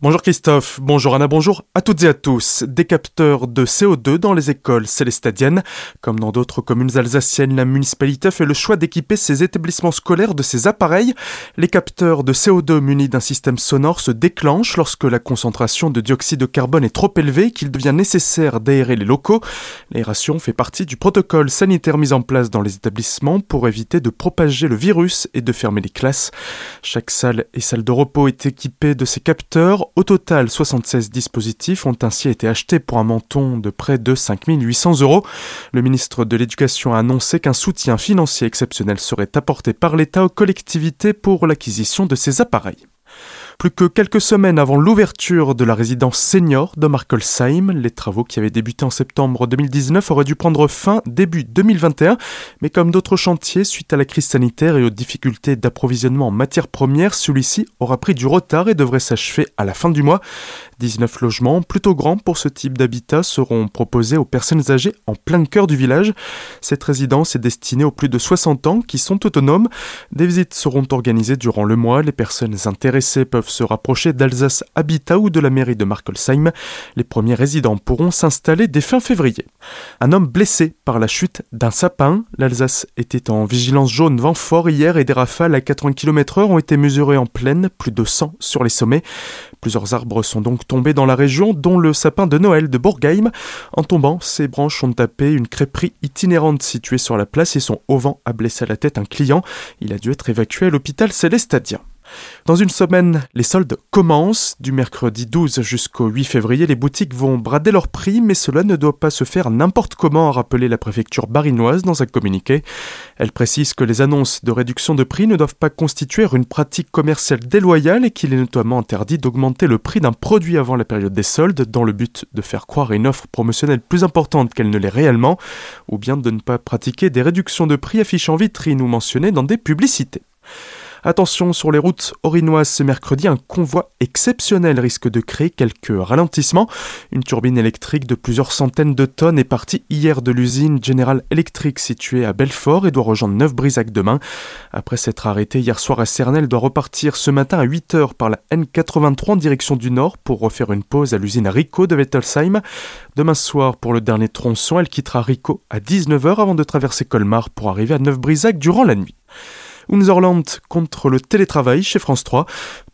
Bonjour Christophe, bonjour Anna, bonjour à toutes et à tous. Des capteurs de CO2 dans les écoles célestadiennes. Comme dans d'autres communes alsaciennes, la municipalité fait le choix d'équiper ses établissements scolaires de ces appareils. Les capteurs de CO2 munis d'un système sonore se déclenchent lorsque la concentration de dioxyde de carbone est trop élevée qu'il devient nécessaire d'aérer les locaux. L'aération fait partie du protocole sanitaire mis en place dans les établissements pour éviter de propager le virus et de fermer les classes. Chaque salle et salle de repos est équipée de ces capteurs au total, 76 dispositifs ont ainsi été achetés pour un montant de près de 5800 euros. Le ministre de l'Éducation a annoncé qu'un soutien financier exceptionnel serait apporté par l'État aux collectivités pour l'acquisition de ces appareils. Plus que quelques semaines avant l'ouverture de la résidence senior de Markolsheim, les travaux qui avaient débuté en septembre 2019 auraient dû prendre fin début 2021, mais comme d'autres chantiers, suite à la crise sanitaire et aux difficultés d'approvisionnement en matières premières, celui-ci aura pris du retard et devrait s'achever à la fin du mois. 19 logements, plutôt grands pour ce type d'habitat, seront proposés aux personnes âgées en plein cœur du village. Cette résidence est destinée aux plus de 60 ans qui sont autonomes. Des visites seront organisées durant le mois. Les personnes intéressées peuvent se rapprocher d'Alsace Habitat ou de la mairie de Markolsheim. Les premiers résidents pourront s'installer dès fin février. Un homme blessé par la chute d'un sapin. L'Alsace était en vigilance jaune vent fort hier et des rafales à 80 km/h ont été mesurées en pleine, plus de 100 sur les sommets. Plusieurs arbres sont donc tombés dans la région, dont le sapin de Noël de Bourgheim. En tombant, ces branches ont tapé une crêperie itinérante située sur la place et son auvent a blessé à la tête un client. Il a dû être évacué à l'hôpital Célestadien. Dans une semaine, les soldes commencent. Du mercredi 12 jusqu'au 8 février, les boutiques vont brader leurs prix, mais cela ne doit pas se faire n'importe comment, a rappelé la préfecture barinoise dans un communiqué. Elle précise que les annonces de réduction de prix ne doivent pas constituer une pratique commerciale déloyale et qu'il est notamment interdit d'augmenter le prix d'un produit avant la période des soldes dans le but de faire croire une offre promotionnelle plus importante qu'elle ne l'est réellement, ou bien de ne pas pratiquer des réductions de prix affichées en vitrine ou mentionnées dans des publicités. Attention sur les routes orinoises ce mercredi, un convoi exceptionnel risque de créer quelques ralentissements. Une turbine électrique de plusieurs centaines de tonnes est partie hier de l'usine General Electric située à Belfort et doit rejoindre Neuf-Brisac demain. Après s'être arrêtée hier soir à Cernel, elle doit repartir ce matin à 8h par la N83 en direction du nord pour refaire une pause à l'usine Rico de Wettelsheim. Demain soir, pour le dernier tronçon, elle quittera Rico à 19h avant de traverser Colmar pour arriver à Neuf-Brisac durant la nuit. Unserland contre le télétravail chez France 3.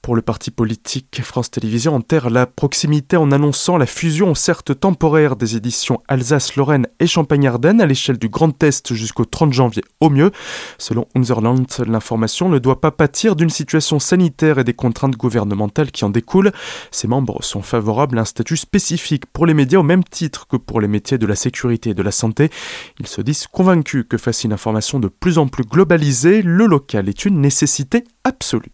Pour le parti politique, France Télévisions enterre la proximité en annonçant la fusion certes temporaire des éditions Alsace, Lorraine et Champagne-Ardenne à l'échelle du Grand Est jusqu'au 30 janvier au mieux. Selon Unserland, l'information ne doit pas pâtir d'une situation sanitaire et des contraintes gouvernementales qui en découlent. Ses membres sont favorables à un statut spécifique pour les médias au même titre que pour les métiers de la sécurité et de la santé. Ils se disent convaincus que face à une information de plus en plus globalisée, le local est une nécessité absolue.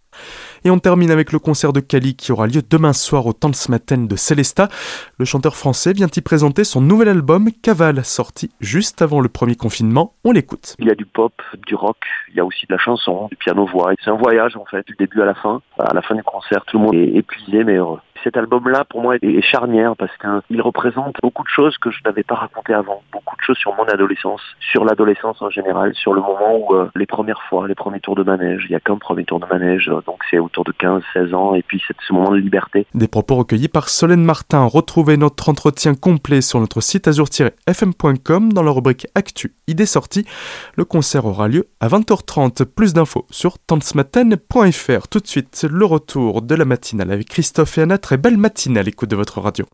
Et on termine avec le concert de Cali qui aura lieu demain soir au Tanzmatten de Celesta. Le chanteur français vient y présenter son nouvel album Caval, sorti juste avant le premier confinement. On l'écoute. Il y a du pop, du rock, il y a aussi de la chanson, du piano-voix. C'est un voyage en fait, du début à la fin. À la fin du concert, tout le monde est épuisé mais heureux cet album-là, pour moi, est charnière parce qu'il représente beaucoup de choses que je n'avais pas racontées avant. Beaucoup de choses sur mon adolescence, sur l'adolescence en général, sur le moment où euh, les premières fois, les premiers tours de manège, il n'y a qu'un premier tour de manège, donc c'est autour de 15-16 ans, et puis c'est ce moment de liberté. Des propos recueillis par Solène Martin. Retrouvez notre entretien complet sur notre site azur-fm.com dans la rubrique Actu, idées sorties. Le concert aura lieu à 20h30. Plus d'infos sur tanzmaten.fr. Tout de suite, le retour de la matinale avec Christophe et Anna. Belle matinale à l'écoute de votre radio.